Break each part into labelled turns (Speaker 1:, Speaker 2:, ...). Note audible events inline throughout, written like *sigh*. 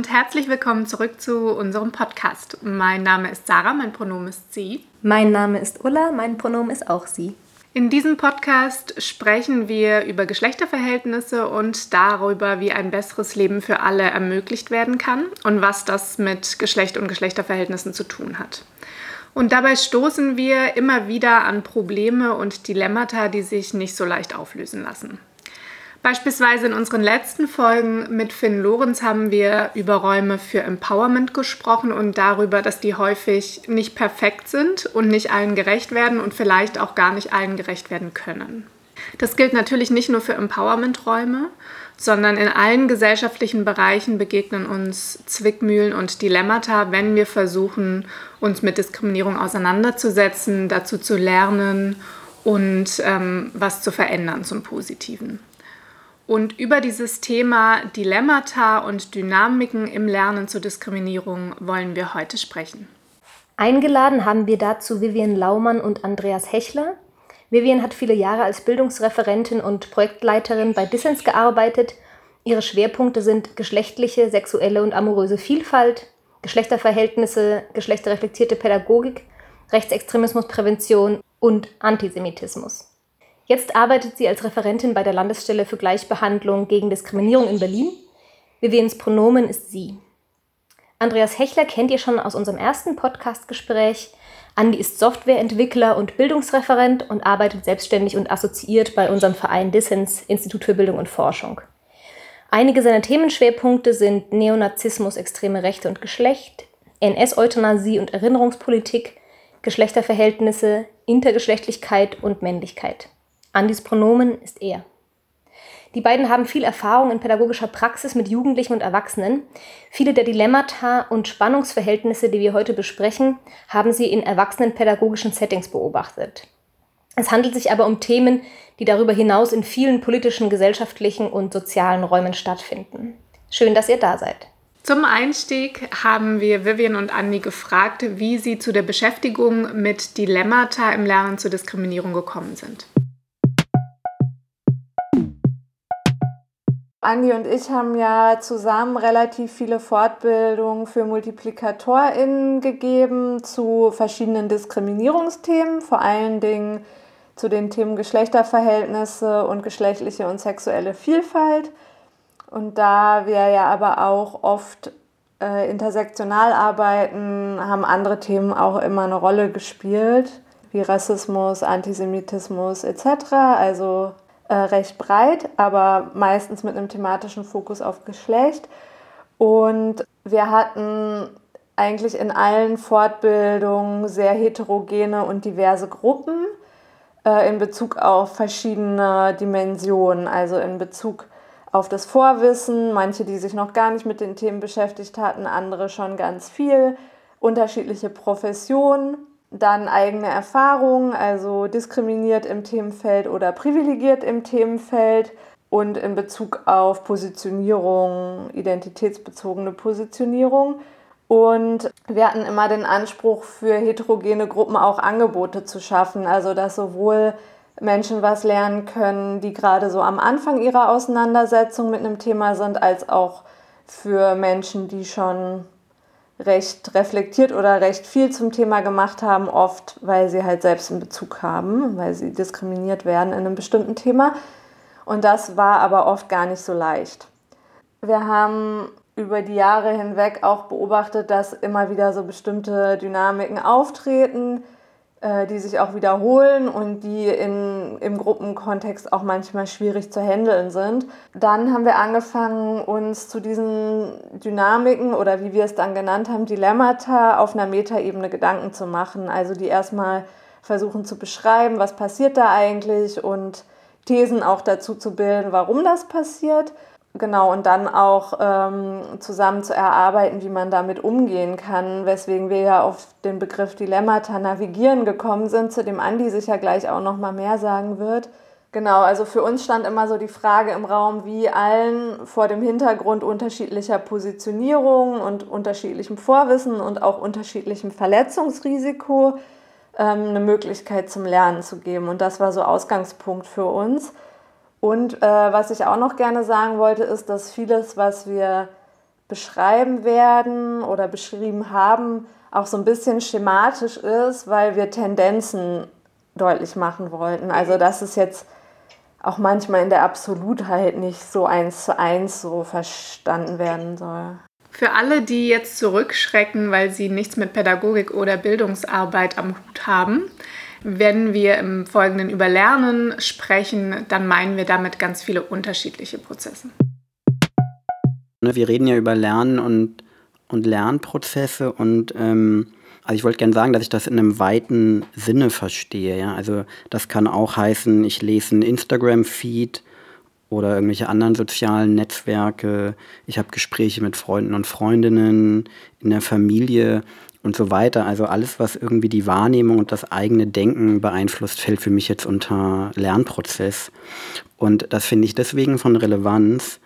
Speaker 1: Und herzlich willkommen zurück zu unserem Podcast. Mein Name ist Sarah, mein Pronomen ist sie.
Speaker 2: Mein Name ist Ulla, mein Pronomen ist auch sie.
Speaker 1: In diesem Podcast sprechen wir über Geschlechterverhältnisse und darüber, wie ein besseres Leben für alle ermöglicht werden kann und was das mit Geschlecht und Geschlechterverhältnissen zu tun hat. Und dabei stoßen wir immer wieder an Probleme und Dilemmata, die sich nicht so leicht auflösen lassen. Beispielsweise in unseren letzten Folgen mit Finn Lorenz haben wir über Räume für Empowerment gesprochen und darüber, dass die häufig nicht perfekt sind und nicht allen gerecht werden und vielleicht auch gar nicht allen gerecht werden können. Das gilt natürlich nicht nur für Empowerment-Räume, sondern in allen gesellschaftlichen Bereichen begegnen uns Zwickmühlen und Dilemmata, wenn wir versuchen, uns mit Diskriminierung auseinanderzusetzen, dazu zu lernen und ähm, was zu verändern zum Positiven. Und über dieses Thema Dilemmata und Dynamiken im Lernen zur Diskriminierung wollen wir heute sprechen.
Speaker 2: Eingeladen haben wir dazu Vivian Laumann und Andreas Hechler. Vivian hat viele Jahre als Bildungsreferentin und Projektleiterin bei Dissens gearbeitet. Ihre Schwerpunkte sind geschlechtliche, sexuelle und amoröse Vielfalt, Geschlechterverhältnisse, geschlechterreflektierte Pädagogik, Rechtsextremismusprävention und Antisemitismus. Jetzt arbeitet sie als Referentin bei der Landesstelle für Gleichbehandlung gegen Diskriminierung in Berlin. Vivians Pronomen ist sie. Andreas Hechler kennt ihr schon aus unserem ersten Podcast-Gespräch. Andi ist Softwareentwickler und Bildungsreferent und arbeitet selbstständig und assoziiert bei unserem Verein Dissens, Institut für Bildung und Forschung. Einige seiner Themenschwerpunkte sind Neonazismus, extreme Rechte und Geschlecht, NS-Euthanasie und Erinnerungspolitik, Geschlechterverhältnisse, Intergeschlechtlichkeit und Männlichkeit. Andys Pronomen ist er. Die beiden haben viel Erfahrung in pädagogischer Praxis mit Jugendlichen und Erwachsenen. Viele der Dilemmata und Spannungsverhältnisse, die wir heute besprechen, haben sie in erwachsenenpädagogischen Settings beobachtet. Es handelt sich aber um Themen, die darüber hinaus in vielen politischen, gesellschaftlichen und sozialen Räumen stattfinden. Schön, dass ihr da seid.
Speaker 1: Zum Einstieg haben wir Vivian und Andi gefragt, wie sie zu der Beschäftigung mit Dilemmata im Lernen zur Diskriminierung gekommen sind.
Speaker 3: Andi und ich haben ja zusammen relativ viele Fortbildungen für MultiplikatorInnen gegeben zu verschiedenen Diskriminierungsthemen, vor allen Dingen zu den Themen Geschlechterverhältnisse und geschlechtliche und sexuelle Vielfalt. Und da wir ja aber auch oft äh, intersektional arbeiten, haben andere Themen auch immer eine Rolle gespielt, wie Rassismus, Antisemitismus etc. Also äh, recht breit, aber meistens mit einem thematischen Fokus auf Geschlecht. Und wir hatten eigentlich in allen Fortbildungen sehr heterogene und diverse Gruppen äh, in Bezug auf verschiedene Dimensionen, also in Bezug auf das Vorwissen, manche, die sich noch gar nicht mit den Themen beschäftigt hatten, andere schon ganz viel, unterschiedliche Professionen dann eigene Erfahrungen, also diskriminiert im Themenfeld oder privilegiert im Themenfeld und in Bezug auf Positionierung, identitätsbezogene Positionierung. Und wir hatten immer den Anspruch, für heterogene Gruppen auch Angebote zu schaffen, also dass sowohl Menschen was lernen können, die gerade so am Anfang ihrer Auseinandersetzung mit einem Thema sind, als auch für Menschen, die schon recht reflektiert oder recht viel zum Thema gemacht haben, oft weil sie halt selbst einen Bezug haben, weil sie diskriminiert werden in einem bestimmten Thema. Und das war aber oft gar nicht so leicht. Wir haben über die Jahre hinweg auch beobachtet, dass immer wieder so bestimmte Dynamiken auftreten, die sich auch wiederholen und die in, im Gruppenkontext auch manchmal schwierig zu handeln sind. Dann haben wir angefangen, uns zu diesen Dynamiken oder wie wir es dann genannt haben, Dilemmata auf einer Metaebene Gedanken zu machen. Also die erstmal versuchen zu beschreiben, was passiert da eigentlich und Thesen auch dazu zu bilden, warum das passiert. Genau, und dann auch ähm, zusammen zu erarbeiten, wie man damit umgehen kann, weswegen wir ja auf den Begriff Dilemmata navigieren gekommen sind, zu dem Andi sicher gleich auch noch mal mehr sagen wird. Genau, also für uns stand immer so die Frage im Raum, wie allen vor dem Hintergrund unterschiedlicher Positionierung und unterschiedlichem Vorwissen und auch unterschiedlichem Verletzungsrisiko ähm, eine Möglichkeit zum Lernen zu geben. Und das war so Ausgangspunkt für uns. Und äh, was ich auch noch gerne sagen wollte, ist, dass vieles, was wir beschreiben werden oder beschrieben haben, auch so ein bisschen schematisch ist, weil wir Tendenzen deutlich machen wollten. Also dass es jetzt auch manchmal in der Absolutheit nicht so eins zu eins so verstanden werden soll.
Speaker 1: Für alle, die jetzt zurückschrecken, weil sie nichts mit Pädagogik oder Bildungsarbeit am Hut haben, wenn wir im Folgenden über Lernen sprechen, dann meinen wir damit ganz viele unterschiedliche Prozesse.
Speaker 4: Ne, wir reden ja über Lernen und, und Lernprozesse und ähm, also ich wollte gerne sagen, dass ich das in einem weiten Sinne verstehe. Ja? Also das kann auch heißen, ich lese einen Instagram-Feed oder irgendwelche anderen sozialen Netzwerke. Ich habe Gespräche mit Freunden und Freundinnen in der Familie und so weiter. Also alles, was irgendwie die Wahrnehmung und das eigene Denken beeinflusst, fällt für mich jetzt unter Lernprozess. Und das finde ich deswegen von Relevanz,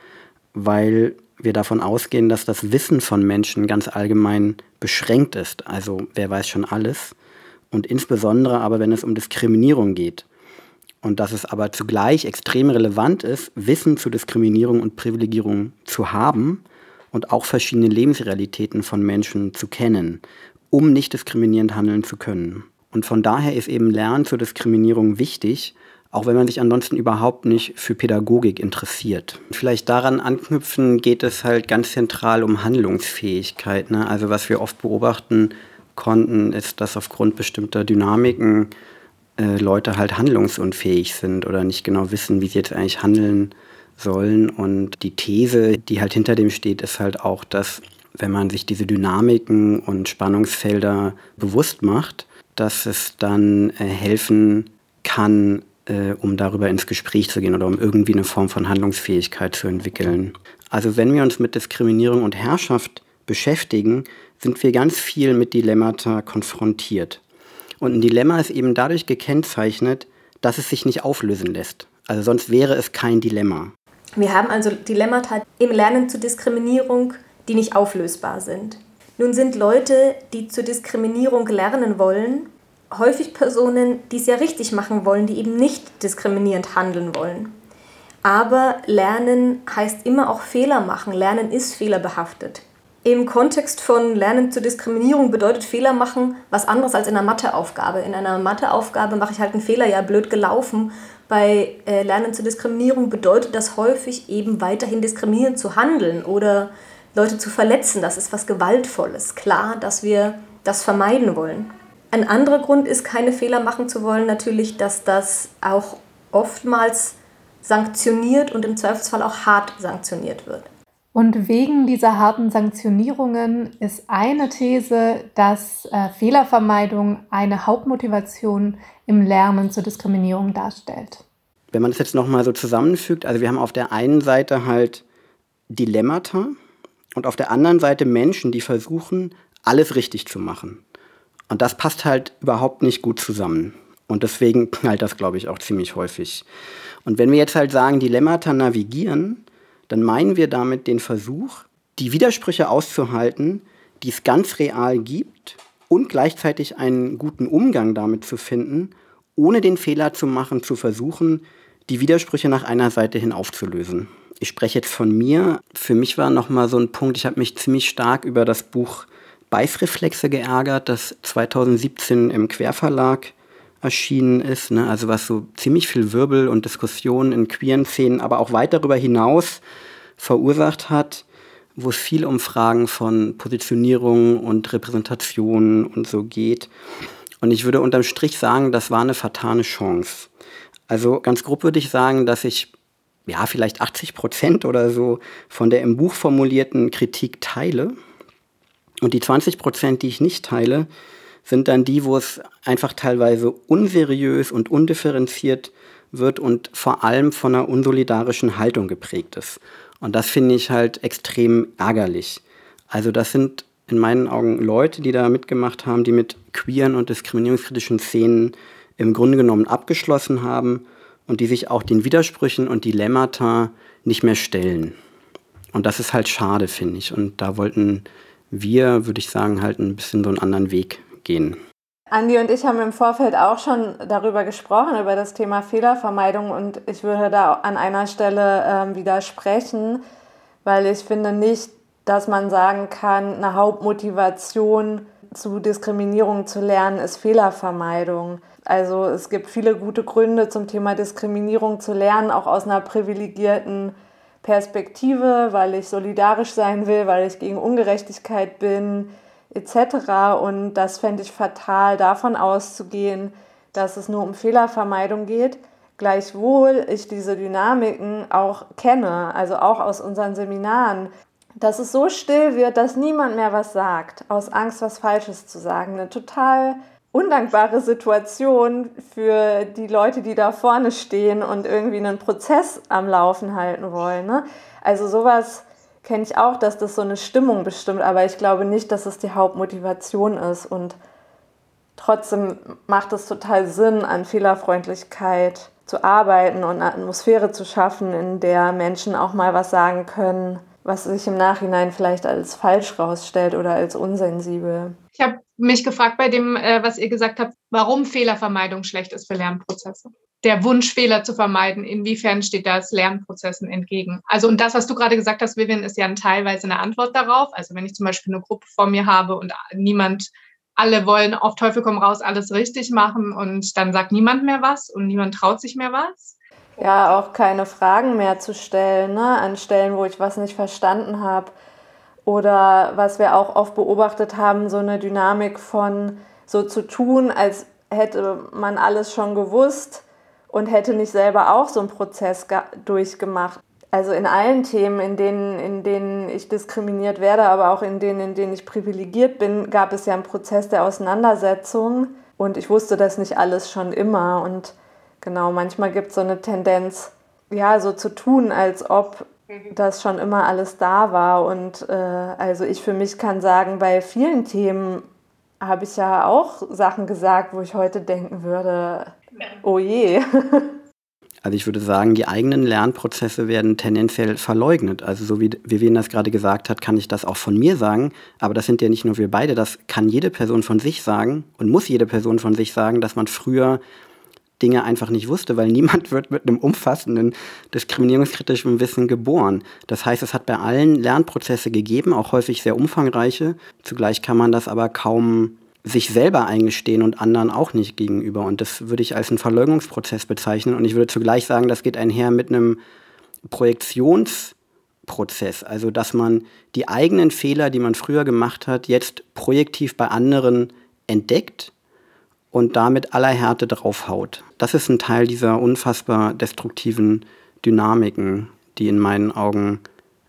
Speaker 4: weil wir davon ausgehen, dass das Wissen von Menschen ganz allgemein beschränkt ist. Also wer weiß schon alles. Und insbesondere aber, wenn es um Diskriminierung geht. Und dass es aber zugleich extrem relevant ist, Wissen zu Diskriminierung und Privilegierung zu haben und auch verschiedene Lebensrealitäten von Menschen zu kennen, um nicht diskriminierend handeln zu können. Und von daher ist eben Lernen zur Diskriminierung wichtig, auch wenn man sich ansonsten überhaupt nicht für Pädagogik interessiert. Vielleicht daran anknüpfen geht es halt ganz zentral um Handlungsfähigkeit. Ne? Also was wir oft beobachten konnten, ist, dass aufgrund bestimmter Dynamiken äh, Leute halt handlungsunfähig sind oder nicht genau wissen, wie sie jetzt eigentlich handeln sollen. Und die These, die halt hinter dem steht, ist halt auch, dass wenn man sich diese Dynamiken und Spannungsfelder bewusst macht, dass es dann äh, helfen kann, äh, um darüber ins Gespräch zu gehen oder um irgendwie eine Form von Handlungsfähigkeit zu entwickeln. Also wenn wir uns mit Diskriminierung und Herrschaft beschäftigen, sind wir ganz viel mit Dilemmata konfrontiert. Und ein Dilemma ist eben dadurch gekennzeichnet, dass es sich nicht auflösen lässt. Also sonst wäre es kein Dilemma.
Speaker 2: Wir haben also Dilemmata im Lernen zur Diskriminierung, die nicht auflösbar sind. Nun sind Leute, die zur Diskriminierung lernen wollen, häufig Personen, die es ja richtig machen wollen, die eben nicht diskriminierend handeln wollen. Aber Lernen heißt immer auch Fehler machen. Lernen ist fehlerbehaftet. Im Kontext von Lernen zur Diskriminierung bedeutet Fehler machen was anderes als in einer Matheaufgabe. In einer Matheaufgabe mache ich halt einen Fehler, ja, blöd gelaufen. Bei äh, Lernen zur Diskriminierung bedeutet das häufig eben weiterhin diskriminierend zu handeln oder Leute zu verletzen. Das ist was Gewaltvolles. Klar, dass wir das vermeiden wollen. Ein anderer Grund ist, keine Fehler machen zu wollen, natürlich, dass das auch oftmals sanktioniert und im Zweifelsfall auch hart sanktioniert wird.
Speaker 5: Und wegen dieser harten Sanktionierungen ist eine These, dass äh, Fehlervermeidung eine Hauptmotivation im Lernen zur Diskriminierung darstellt.
Speaker 4: Wenn man das jetzt nochmal so zusammenfügt, also wir haben auf der einen Seite halt Dilemmata und auf der anderen Seite Menschen, die versuchen, alles richtig zu machen. Und das passt halt überhaupt nicht gut zusammen. Und deswegen knallt das, glaube ich, auch ziemlich häufig. Und wenn wir jetzt halt sagen, Dilemmata navigieren, dann meinen wir damit den Versuch, die Widersprüche auszuhalten, die es ganz real gibt und gleichzeitig einen guten Umgang damit zu finden, ohne den Fehler zu machen, zu versuchen, die Widersprüche nach einer Seite hin aufzulösen. Ich spreche jetzt von mir. Für mich war nochmal so ein Punkt, ich habe mich ziemlich stark über das Buch Beißreflexe geärgert, das 2017 im Querverlag erschienen ist, ne? also was so ziemlich viel Wirbel und Diskussionen in queeren Szenen, aber auch weit darüber hinaus verursacht hat, wo es viel um Fragen von Positionierung und Repräsentation und so geht. Und ich würde unterm Strich sagen, das war eine vertane Chance. Also ganz grob würde ich sagen, dass ich ja vielleicht 80 Prozent oder so von der im Buch formulierten Kritik teile. Und die 20 Prozent, die ich nicht teile, sind dann die, wo es einfach teilweise unseriös und undifferenziert wird und vor allem von einer unsolidarischen Haltung geprägt ist. Und das finde ich halt extrem ärgerlich. Also das sind in meinen Augen Leute, die da mitgemacht haben, die mit queeren und diskriminierungskritischen Szenen im Grunde genommen abgeschlossen haben und die sich auch den Widersprüchen und Dilemmata nicht mehr stellen. Und das ist halt schade, finde ich. Und da wollten wir, würde ich sagen, halt ein bisschen so einen anderen Weg gehen.
Speaker 3: Andi und ich haben im Vorfeld auch schon darüber gesprochen, über das Thema Fehlervermeidung. Und ich würde da an einer Stelle äh, widersprechen, weil ich finde nicht, dass man sagen kann, eine Hauptmotivation zu Diskriminierung zu lernen ist Fehlervermeidung. Also es gibt viele gute Gründe zum Thema Diskriminierung zu lernen, auch aus einer privilegierten Perspektive, weil ich solidarisch sein will, weil ich gegen Ungerechtigkeit bin, etc. Und das fände ich fatal, davon auszugehen, dass es nur um Fehlervermeidung geht. Gleichwohl ich diese Dynamiken auch kenne, also auch aus unseren Seminaren, dass es so still wird, dass niemand mehr was sagt, aus Angst, was Falsches zu sagen. Eine total undankbare Situation für die Leute, die da vorne stehen und irgendwie einen Prozess am Laufen halten wollen. Ne? Also sowas kenne ich auch, dass das so eine Stimmung bestimmt, aber ich glaube nicht, dass es die Hauptmotivation ist. Und trotzdem macht es total Sinn, an Fehlerfreundlichkeit zu arbeiten und eine Atmosphäre zu schaffen, in der Menschen auch mal was sagen können, was sich im Nachhinein vielleicht als falsch rausstellt oder als unsensibel.
Speaker 1: Ich habe mich gefragt bei dem, äh, was ihr gesagt habt, warum Fehlervermeidung schlecht ist für Lernprozesse. Der Wunsch, Fehler zu vermeiden, inwiefern steht das Lernprozessen entgegen? Also, und das, was du gerade gesagt hast, Vivian, ist ja teilweise eine Antwort darauf. Also, wenn ich zum Beispiel eine Gruppe vor mir habe und niemand, alle wollen auf Teufel komm raus alles richtig machen und dann sagt niemand mehr was und niemand traut sich mehr was
Speaker 3: ja, auch keine Fragen mehr zu stellen, ne? an Stellen, wo ich was nicht verstanden habe. Oder was wir auch oft beobachtet haben, so eine Dynamik von so zu tun, als hätte man alles schon gewusst und hätte nicht selber auch so einen Prozess durchgemacht. Also in allen Themen, in denen, in denen ich diskriminiert werde, aber auch in denen, in denen ich privilegiert bin, gab es ja einen Prozess der Auseinandersetzung. Und ich wusste das nicht alles schon immer. Und Genau, manchmal gibt es so eine Tendenz, ja, so zu tun, als ob mhm. das schon immer alles da war. Und äh, also ich für mich kann sagen, bei vielen Themen habe ich ja auch Sachen gesagt, wo ich heute denken würde, oh je. *laughs*
Speaker 4: Also ich würde sagen, die eigenen Lernprozesse werden tendenziell verleugnet. Also so wie Vivian das gerade gesagt hat, kann ich das auch von mir sagen. Aber das sind ja nicht nur wir beide, das kann jede Person von sich sagen und muss jede Person von sich sagen, dass man früher Dinge einfach nicht wusste, weil niemand *laughs* wird mit einem umfassenden diskriminierungskritischen Wissen geboren. Das heißt, es hat bei allen Lernprozesse gegeben, auch häufig sehr umfangreiche. Zugleich kann man das aber kaum sich selber eingestehen und anderen auch nicht gegenüber. Und das würde ich als einen Verleugnungsprozess bezeichnen. Und ich würde zugleich sagen, das geht einher mit einem Projektionsprozess. Also, dass man die eigenen Fehler, die man früher gemacht hat, jetzt projektiv bei anderen entdeckt und damit aller Härte draufhaut. Das ist ein Teil dieser unfassbar destruktiven Dynamiken, die in meinen Augen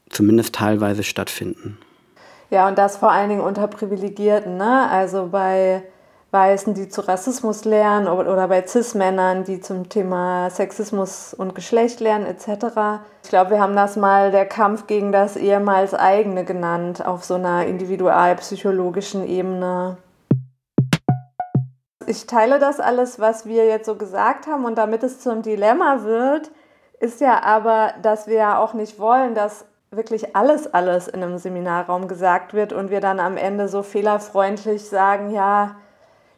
Speaker 4: zumindest teilweise stattfinden.
Speaker 3: Ja, und das vor allen Dingen unter Privilegierten, ne? Also bei Weißen, die zu Rassismus lernen oder bei Cis-Männern, die zum Thema Sexismus und Geschlecht lernen etc. Ich glaube, wir haben das mal der Kampf gegen das ehemals eigene genannt auf so einer individualpsychologischen Ebene ich teile das alles, was wir jetzt so gesagt haben und damit es zum Dilemma wird, ist ja aber, dass wir ja auch nicht wollen, dass wirklich alles, alles in einem Seminarraum gesagt wird und wir dann am Ende so fehlerfreundlich sagen, ja,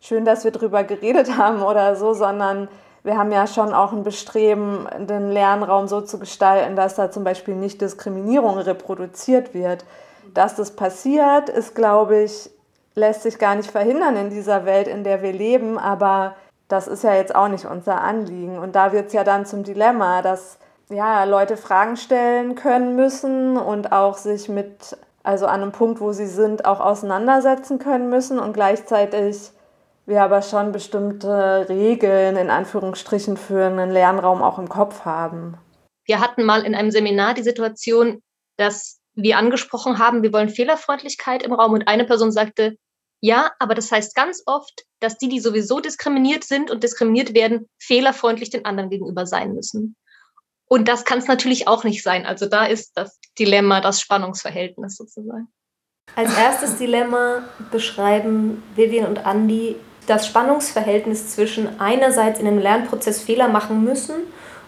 Speaker 3: schön, dass wir drüber geredet haben oder so, sondern wir haben ja schon auch ein Bestreben, den Lernraum so zu gestalten, dass da zum Beispiel nicht Diskriminierung reproduziert wird. Dass das passiert, ist, glaube ich, lässt sich gar nicht verhindern in dieser Welt, in der wir leben, aber das ist ja jetzt auch nicht unser Anliegen. Und da wird es ja dann zum Dilemma, dass ja, Leute Fragen stellen können müssen und auch sich mit, also an einem Punkt, wo sie sind, auch auseinandersetzen können müssen und gleichzeitig wir aber schon bestimmte Regeln in Anführungsstrichen für einen Lernraum auch im Kopf haben.
Speaker 2: Wir hatten mal in einem Seminar die Situation, dass wir angesprochen haben, wir wollen Fehlerfreundlichkeit im Raum und eine Person sagte, ja, aber das heißt ganz oft, dass die, die sowieso diskriminiert sind und diskriminiert werden, fehlerfreundlich den anderen gegenüber sein müssen. Und das kann es natürlich auch nicht sein. Also da ist das Dilemma, das Spannungsverhältnis sozusagen. Als erstes Dilemma beschreiben Vivian und Andy das Spannungsverhältnis zwischen einerseits in einem Lernprozess Fehler machen müssen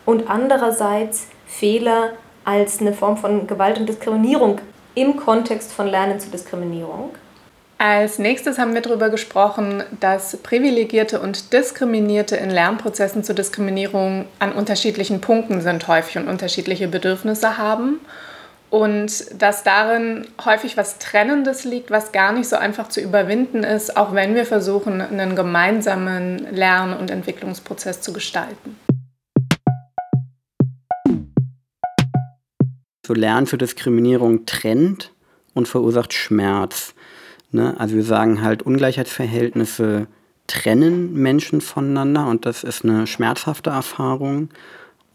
Speaker 2: und andererseits Fehler als eine Form von Gewalt und Diskriminierung im Kontext von Lernen zu Diskriminierung.
Speaker 1: Als nächstes haben wir darüber gesprochen, dass Privilegierte und Diskriminierte in Lernprozessen zur Diskriminierung an unterschiedlichen Punkten sind häufig und unterschiedliche Bedürfnisse haben und dass darin häufig was Trennendes liegt, was gar nicht so einfach zu überwinden ist, auch wenn wir versuchen, einen gemeinsamen Lern- und Entwicklungsprozess zu gestalten.
Speaker 4: So Lernen für Diskriminierung trennt und verursacht Schmerz. Ne? Also wir sagen halt, Ungleichheitsverhältnisse trennen Menschen voneinander und das ist eine schmerzhafte Erfahrung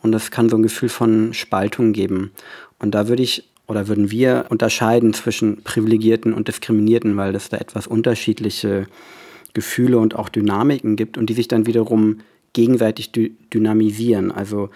Speaker 4: und das kann so ein Gefühl von Spaltung geben. Und da würde ich oder würden wir unterscheiden zwischen Privilegierten und Diskriminierten, weil es da etwas unterschiedliche Gefühle und auch Dynamiken gibt und die sich dann wiederum gegenseitig dy dynamisieren. Also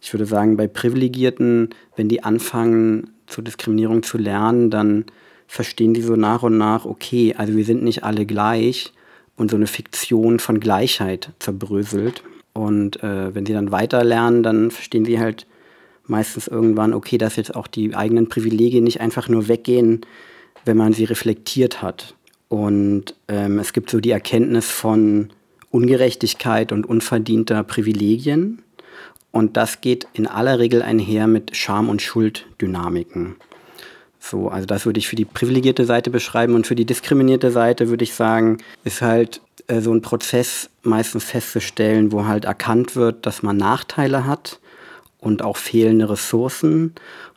Speaker 4: ich würde sagen, bei Privilegierten, wenn die anfangen, zur Diskriminierung zu lernen, dann verstehen die so nach und nach, okay, also wir sind nicht alle gleich und so eine Fiktion von Gleichheit zerbröselt. Und äh, wenn sie dann weiter lernen, dann verstehen sie halt meistens irgendwann, okay, dass jetzt auch die eigenen Privilegien nicht einfach nur weggehen, wenn man sie reflektiert hat. Und ähm, es gibt so die Erkenntnis von Ungerechtigkeit und unverdienter Privilegien. Und das geht in aller Regel einher mit Scham- und Schulddynamiken. So, also das würde ich für die privilegierte Seite beschreiben und für die diskriminierte Seite würde ich sagen, ist halt äh, so ein Prozess meistens festzustellen, wo halt erkannt wird, dass man Nachteile hat und auch fehlende Ressourcen.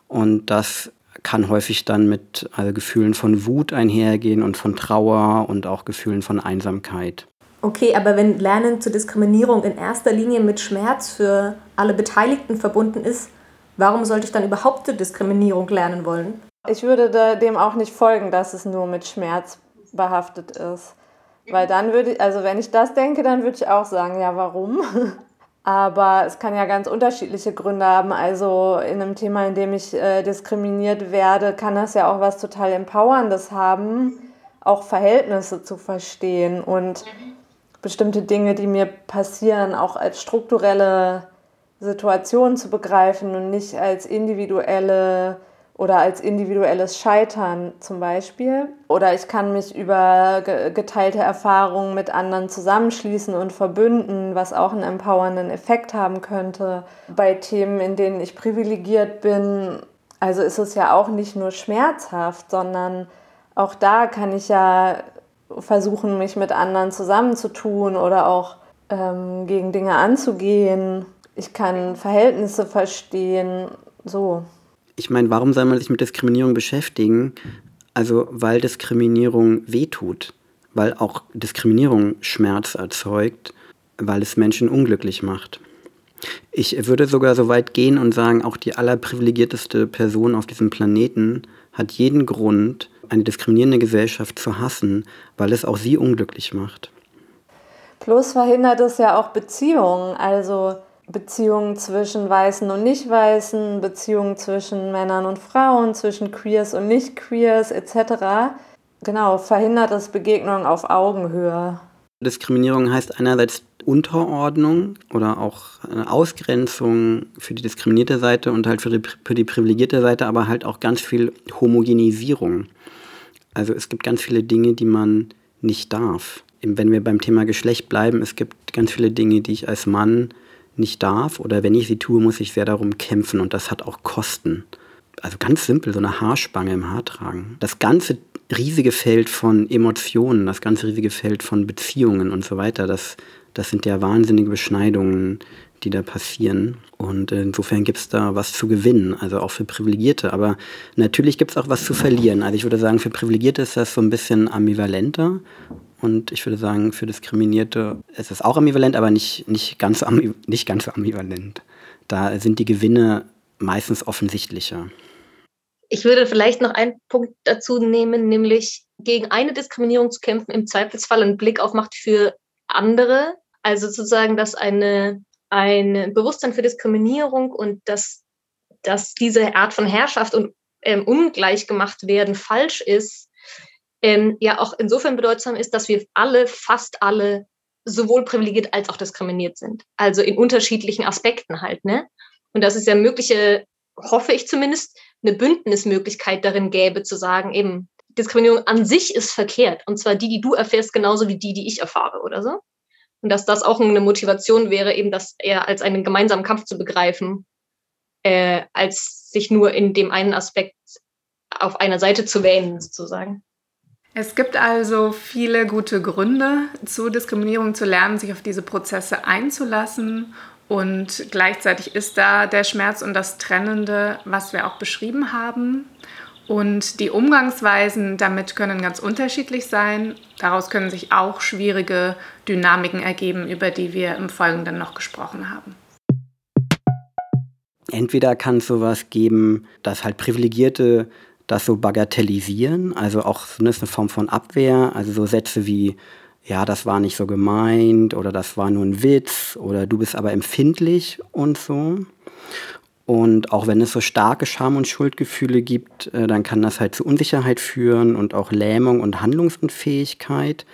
Speaker 4: Und das kann häufig dann mit also Gefühlen von Wut einhergehen und von Trauer und auch Gefühlen von Einsamkeit.
Speaker 2: Okay, aber wenn Lernen zur Diskriminierung in erster Linie mit Schmerz für alle Beteiligten verbunden ist, warum sollte ich dann überhaupt zur Diskriminierung lernen wollen?
Speaker 3: Ich würde dem auch nicht folgen, dass es nur mit Schmerz behaftet ist. Weil dann würde ich, also wenn ich das denke, dann würde ich auch sagen, ja, warum? *laughs* Aber es kann ja ganz unterschiedliche Gründe haben. Also in einem Thema, in dem ich äh, diskriminiert werde, kann das ja auch was total Empowerndes haben, auch Verhältnisse zu verstehen und bestimmte Dinge, die mir passieren, auch als strukturelle Situationen zu begreifen und nicht als individuelle oder als individuelles Scheitern zum Beispiel. Oder ich kann mich über geteilte Erfahrungen mit anderen zusammenschließen und verbünden, was auch einen empowernden Effekt haben könnte. Bei Themen, in denen ich privilegiert bin, also ist es ja auch nicht nur schmerzhaft, sondern auch da kann ich ja versuchen, mich mit anderen zusammenzutun oder auch ähm, gegen Dinge anzugehen. Ich kann Verhältnisse verstehen, so
Speaker 4: ich meine, warum soll man sich mit Diskriminierung beschäftigen? Also, weil Diskriminierung wehtut, weil auch Diskriminierung Schmerz erzeugt, weil es Menschen unglücklich macht. Ich würde sogar so weit gehen und sagen, auch die allerprivilegierteste Person auf diesem Planeten hat jeden Grund, eine diskriminierende Gesellschaft zu hassen, weil es auch sie unglücklich macht.
Speaker 3: Plus verhindert es ja auch Beziehungen. Also Beziehungen zwischen Weißen und Nicht-Weißen, Beziehungen zwischen Männern und Frauen, zwischen Queers und Nicht-Queers etc. Genau, verhindert es Begegnungen auf Augenhöhe.
Speaker 4: Diskriminierung heißt einerseits Unterordnung oder auch eine Ausgrenzung für die diskriminierte Seite und halt für die, für die privilegierte Seite, aber halt auch ganz viel Homogenisierung. Also es gibt ganz viele Dinge, die man nicht darf. Wenn wir beim Thema Geschlecht bleiben, es gibt ganz viele Dinge, die ich als Mann nicht darf oder wenn ich sie tue, muss ich sehr darum kämpfen und das hat auch Kosten. Also ganz simpel, so eine Haarspange im Haar tragen. Das ganze riesige Feld von Emotionen, das ganze riesige Feld von Beziehungen und so weiter, das, das sind ja wahnsinnige Beschneidungen, die da passieren. Und insofern gibt es da was zu gewinnen, also auch für Privilegierte. Aber natürlich gibt es auch was zu verlieren. Also ich würde sagen, für Privilegierte ist das so ein bisschen ambivalenter Und ich würde sagen, für Diskriminierte ist es auch ambivalent, aber nicht, nicht, ganz, nicht ganz so ambivalent. Da sind die Gewinne meistens offensichtlicher.
Speaker 2: Ich würde vielleicht noch einen Punkt dazu nehmen, nämlich gegen eine Diskriminierung zu kämpfen, im Zweifelsfall einen Blick auf Macht für andere. Also sozusagen, dass eine, ein Bewusstsein für Diskriminierung und dass, dass diese Art von Herrschaft und ähm, ungleich gemacht werden falsch ist, ähm, ja auch insofern bedeutsam ist, dass wir alle, fast alle, sowohl privilegiert als auch diskriminiert sind. Also in unterschiedlichen Aspekten halt, ne? Und dass es ja mögliche, hoffe ich zumindest, eine Bündnismöglichkeit darin gäbe, zu sagen, eben, Diskriminierung an sich ist verkehrt. Und zwar die, die du erfährst, genauso wie die, die ich erfahre oder so. Und dass das auch eine Motivation wäre, eben das eher als einen gemeinsamen Kampf zu begreifen, äh, als sich nur in dem einen Aspekt auf einer Seite zu wählen, sozusagen.
Speaker 1: Es gibt also viele gute Gründe, zu Diskriminierung zu lernen, sich auf diese Prozesse einzulassen und gleichzeitig ist da der Schmerz und das Trennende, was wir auch beschrieben haben. Und die Umgangsweisen damit können ganz unterschiedlich sein. Daraus können sich auch schwierige Dynamiken ergeben, über die wir im Folgenden noch gesprochen haben.
Speaker 4: Entweder kann es sowas geben, dass halt Privilegierte das so bagatellisieren, also auch so eine Form von Abwehr, also so Sätze wie ja, das war nicht so gemeint oder das war nur ein Witz oder du bist aber empfindlich und so. Und auch wenn es so starke Scham- und Schuldgefühle gibt, äh, dann kann das halt zu Unsicherheit führen und auch Lähmung und Handlungsunfähigkeit.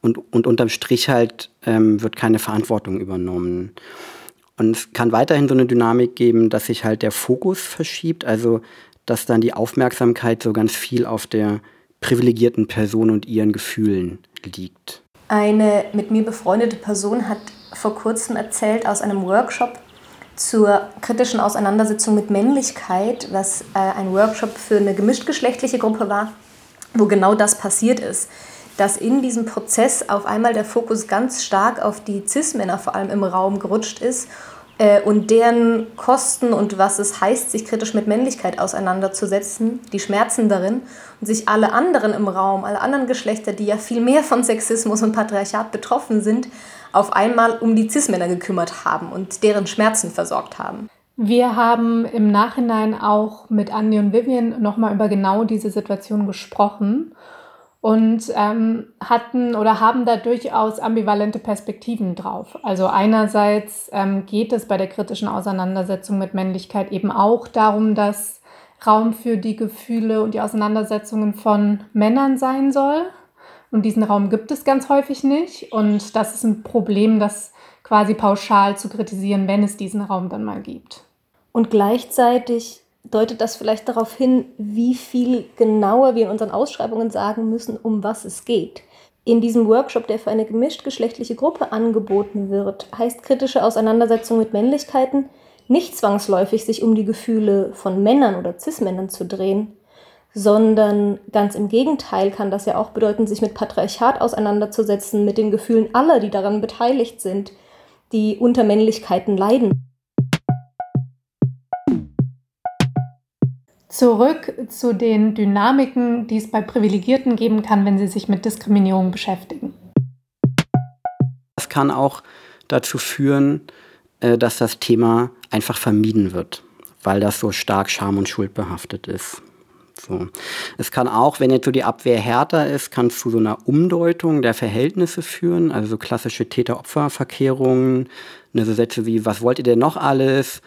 Speaker 4: Und, und unterm Strich halt ähm, wird keine Verantwortung übernommen. Und es kann weiterhin so eine Dynamik geben, dass sich halt der Fokus verschiebt, also dass dann die Aufmerksamkeit so ganz viel auf der privilegierten Person und ihren Gefühlen liegt.
Speaker 2: Eine mit mir befreundete Person hat vor kurzem erzählt aus einem Workshop zur kritischen Auseinandersetzung mit Männlichkeit, was äh, ein Workshop für eine gemischtgeschlechtliche Gruppe war, wo genau das passiert ist. Dass in diesem Prozess auf einmal der Fokus ganz stark auf die Cis-Männer vor allem im Raum gerutscht ist und deren Kosten und was es heißt, sich kritisch mit Männlichkeit auseinanderzusetzen, die Schmerzen darin und sich alle anderen im Raum, alle anderen Geschlechter, die ja viel mehr von Sexismus und Patriarchat betroffen sind, auf einmal um die Cis-Männer gekümmert haben und deren Schmerzen versorgt haben.
Speaker 5: Wir haben im Nachhinein auch mit Andi und Vivian nochmal über genau diese Situation gesprochen und ähm, hatten oder haben da durchaus ambivalente Perspektiven drauf. Also einerseits ähm, geht es bei der kritischen Auseinandersetzung mit Männlichkeit eben auch darum, dass Raum für die Gefühle und die Auseinandersetzungen von Männern sein soll. Und diesen Raum gibt es ganz häufig nicht. Und das ist ein Problem, das quasi pauschal zu kritisieren, wenn es diesen Raum dann mal gibt.
Speaker 2: Und gleichzeitig deutet das vielleicht darauf hin, wie viel genauer wir in unseren Ausschreibungen sagen müssen, um was es geht. In diesem Workshop, der für eine gemischt-geschlechtliche Gruppe angeboten wird, heißt kritische Auseinandersetzung mit Männlichkeiten nicht zwangsläufig sich um die Gefühle von Männern oder Cis-Männern zu drehen, sondern ganz im Gegenteil kann das ja auch bedeuten, sich mit Patriarchat auseinanderzusetzen, mit den Gefühlen aller, die daran beteiligt sind, die unter Männlichkeiten leiden.
Speaker 5: Zurück zu den Dynamiken, die es bei Privilegierten geben kann, wenn sie sich mit Diskriminierung beschäftigen.
Speaker 4: Das kann auch dazu führen, äh, dass das Thema einfach vermieden wird, weil das so stark scham- und schuldbehaftet ist. So. Es kann auch, wenn jetzt so die Abwehr härter ist, kann es zu so einer Umdeutung der Verhältnisse führen, also so klassische Täter-Opfer-Verkehrungen, ne, so Sätze wie, was wollt ihr denn noch alles?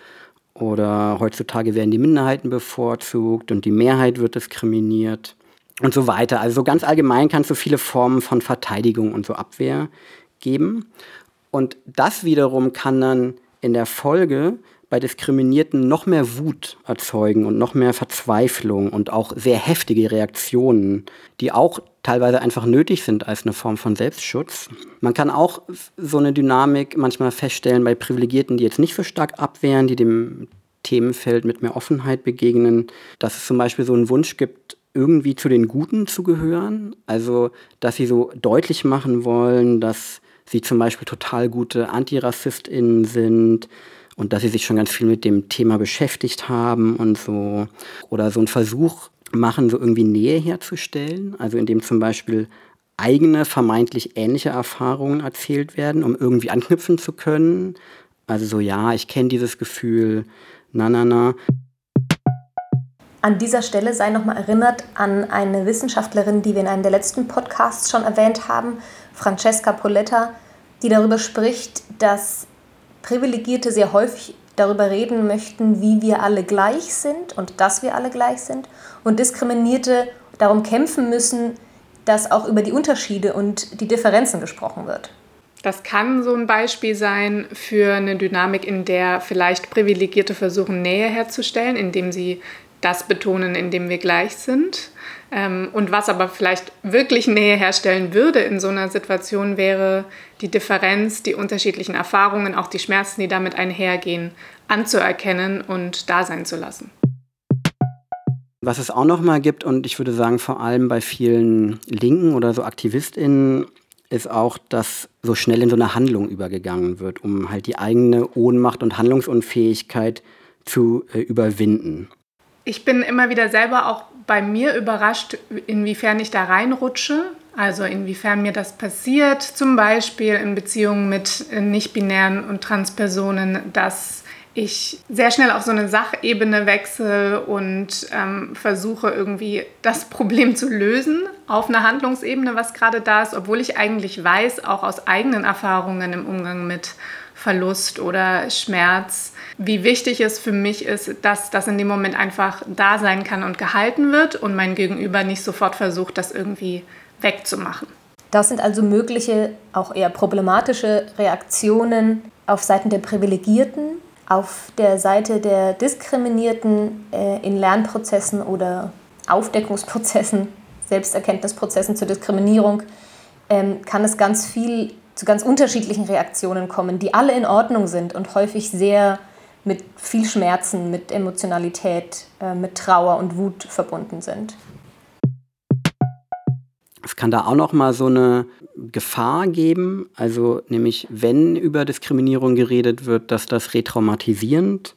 Speaker 4: Oder heutzutage werden die Minderheiten bevorzugt und die Mehrheit wird diskriminiert und so weiter. Also so ganz allgemein kann es so viele Formen von Verteidigung und so Abwehr geben. Und das wiederum kann dann in der Folge bei Diskriminierten noch mehr Wut erzeugen und noch mehr Verzweiflung und auch sehr heftige Reaktionen, die auch teilweise einfach nötig sind als eine Form von Selbstschutz. Man kann auch so eine Dynamik manchmal feststellen bei Privilegierten, die jetzt nicht so stark abwehren, die dem Themenfeld mit mehr Offenheit begegnen, dass es zum Beispiel so einen Wunsch gibt, irgendwie zu den Guten zu gehören. Also, dass sie so deutlich machen wollen, dass sie zum Beispiel total gute AntirassistInnen sind, und dass sie sich schon ganz viel mit dem Thema beschäftigt haben und so oder so einen Versuch machen, so irgendwie Nähe herzustellen, also indem zum Beispiel eigene vermeintlich ähnliche Erfahrungen erzählt werden, um irgendwie anknüpfen zu können. Also so, ja, ich kenne dieses Gefühl, na, na, na.
Speaker 2: An dieser Stelle sei nochmal erinnert an eine Wissenschaftlerin, die wir in einem der letzten Podcasts schon erwähnt haben, Francesca Poletta, die darüber spricht, dass Privilegierte sehr häufig darüber reden möchten, wie wir alle gleich sind und dass wir alle gleich sind und Diskriminierte darum kämpfen müssen, dass auch über die Unterschiede und die Differenzen gesprochen wird.
Speaker 1: Das kann so ein Beispiel sein für eine Dynamik, in der vielleicht Privilegierte versuchen, Nähe herzustellen, indem sie das betonen, indem wir gleich sind. Ähm, und was aber vielleicht wirklich Nähe herstellen würde in so einer Situation, wäre die Differenz, die unterschiedlichen Erfahrungen, auch die Schmerzen, die damit einhergehen, anzuerkennen und da sein zu lassen.
Speaker 4: Was es auch noch mal gibt, und ich würde sagen, vor allem bei vielen Linken oder so AktivistInnen, ist auch, dass so schnell in so eine Handlung übergegangen wird, um halt die eigene Ohnmacht und Handlungsunfähigkeit zu äh, überwinden.
Speaker 1: Ich bin immer wieder selber auch bei mir überrascht, inwiefern ich da reinrutsche. Also inwiefern mir das passiert, zum Beispiel in Beziehungen mit nicht-binären und Transpersonen, dass ich sehr schnell auf so eine Sachebene wechsle und ähm, versuche irgendwie das *laughs* Problem zu lösen auf einer Handlungsebene, was gerade da ist, obwohl ich eigentlich weiß, auch aus eigenen Erfahrungen im Umgang mit Verlust oder Schmerz, wie wichtig es für mich ist, dass das in dem Moment einfach da sein kann und gehalten wird und mein Gegenüber nicht sofort versucht, das irgendwie wegzumachen.
Speaker 2: Das sind also mögliche, auch eher problematische Reaktionen auf Seiten der Privilegierten, auf der Seite der Diskriminierten äh, in Lernprozessen oder Aufdeckungsprozessen, *laughs* Selbsterkenntnisprozessen zur Diskriminierung, ähm, kann es ganz viel zu ganz unterschiedlichen Reaktionen kommen, die alle in Ordnung sind und häufig sehr mit viel Schmerzen, mit Emotionalität, äh, mit Trauer und Wut verbunden sind.
Speaker 4: Es kann da auch noch mal so eine Gefahr geben, also nämlich wenn über Diskriminierung geredet wird, dass das retraumatisierend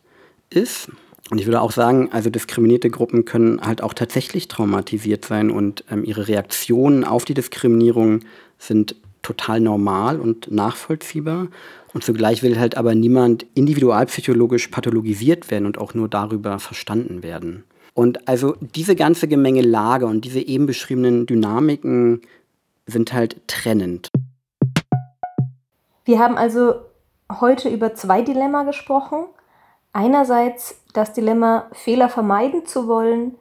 Speaker 4: ist. Und ich würde auch sagen, also diskriminierte Gruppen können halt auch tatsächlich traumatisiert sein und ähm, ihre Reaktionen auf die Diskriminierung sind total normal und nachvollziehbar. Und zugleich will halt aber niemand individualpsychologisch pathologisiert werden und auch nur darüber verstanden werden. Und also diese ganze Gemengelage und diese eben beschriebenen Dynamiken sind halt trennend.
Speaker 2: Wir haben also heute über zwei Dilemma gesprochen. Einerseits das Dilemma, Fehler vermeiden zu wollen,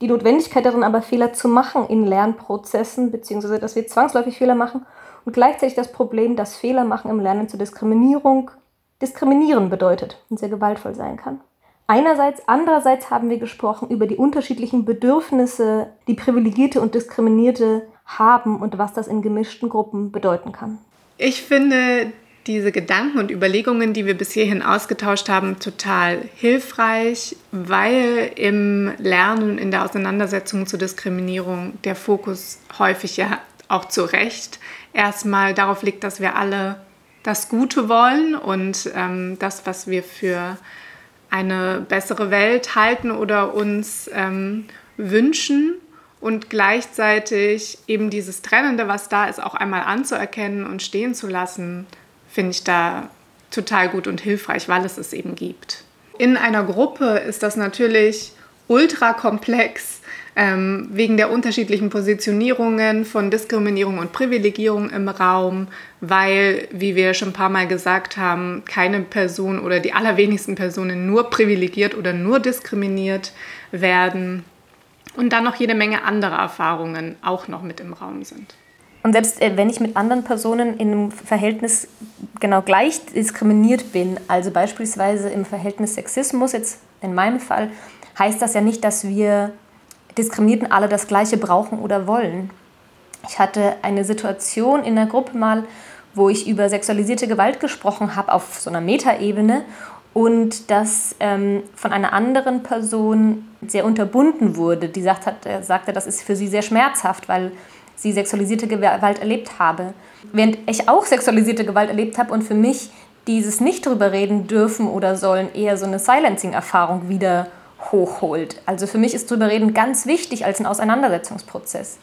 Speaker 2: die Notwendigkeit darin aber Fehler zu machen in Lernprozessen, beziehungsweise dass wir zwangsläufig Fehler machen und gleichzeitig das Problem, dass Fehler machen im Lernen zur Diskriminierung diskriminieren bedeutet und sehr gewaltvoll sein kann. Einerseits, andererseits haben wir gesprochen über die unterschiedlichen Bedürfnisse, die Privilegierte und Diskriminierte haben und was das in gemischten Gruppen bedeuten kann.
Speaker 1: Ich finde diese Gedanken und Überlegungen, die wir bis hierhin ausgetauscht haben, total hilfreich, weil im Lernen, in der Auseinandersetzung zur Diskriminierung der Fokus häufig ja auch zu Recht erstmal darauf liegt, dass wir alle das Gute wollen und ähm, das, was wir für eine bessere Welt halten oder uns ähm, wünschen und gleichzeitig eben dieses Trennende, was da ist, auch einmal anzuerkennen und stehen zu lassen, finde ich da total gut und hilfreich, weil es es eben gibt. In einer Gruppe ist das natürlich ultra komplex, ähm, wegen der unterschiedlichen Positionierungen von Diskriminierung und Privilegierung im Raum, weil, wie wir schon ein paar Mal gesagt haben, keine Person oder die allerwenigsten Personen nur privilegiert oder nur diskriminiert werden und dann noch jede Menge andere Erfahrungen auch noch mit im Raum sind.
Speaker 2: Und selbst äh, wenn ich mit anderen Personen in einem Verhältnis genau gleich diskriminiert bin, also beispielsweise im Verhältnis Sexismus, jetzt in meinem Fall, heißt das ja nicht, dass wir Diskriminierten alle das Gleiche brauchen oder wollen. Ich hatte eine Situation in der Gruppe mal, wo ich über sexualisierte Gewalt gesprochen habe auf so einer Metaebene und das ähm, von einer anderen Person sehr unterbunden wurde, die sagt hat, äh, sagte, das ist für sie sehr schmerzhaft, weil sie sexualisierte Gewalt erlebt habe. Während ich auch sexualisierte Gewalt erlebt habe und für mich dieses nicht drüber reden dürfen oder sollen eher so eine Silencing-Erfahrung wieder hochholt. Also für mich ist drüber reden ganz wichtig als ein Auseinandersetzungsprozess.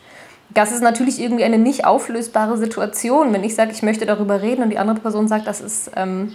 Speaker 2: das ist natürlich irgendwie eine nicht auflösbare Situation. Wenn ich sage, ich möchte darüber reden und die andere Person sagt, das ist ähm,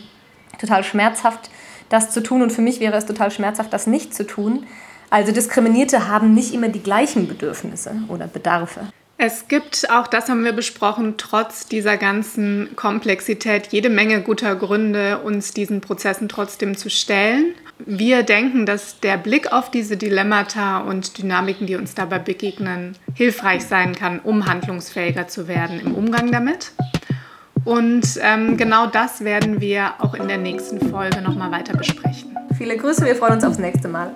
Speaker 2: total schmerzhaft, das zu tun und für mich wäre es total schmerzhaft, das nicht zu tun. Also Diskriminierte haben nicht immer die gleichen Bedürfnisse oder Bedarfe.
Speaker 1: Es gibt, auch das haben wir besprochen, trotz dieser ganzen Komplexität jede Menge guter Gründe, uns diesen Prozessen trotzdem zu stellen. Wir denken, dass der Blick auf diese Dilemmata und Dynamiken, die uns dabei begegnen, hilfreich sein kann, um handlungsfähiger zu werden im Umgang damit. Und ähm, genau das werden wir auch in der nächsten Folge nochmal weiter besprechen.
Speaker 2: Viele Grüße, wir freuen uns aufs nächste Mal.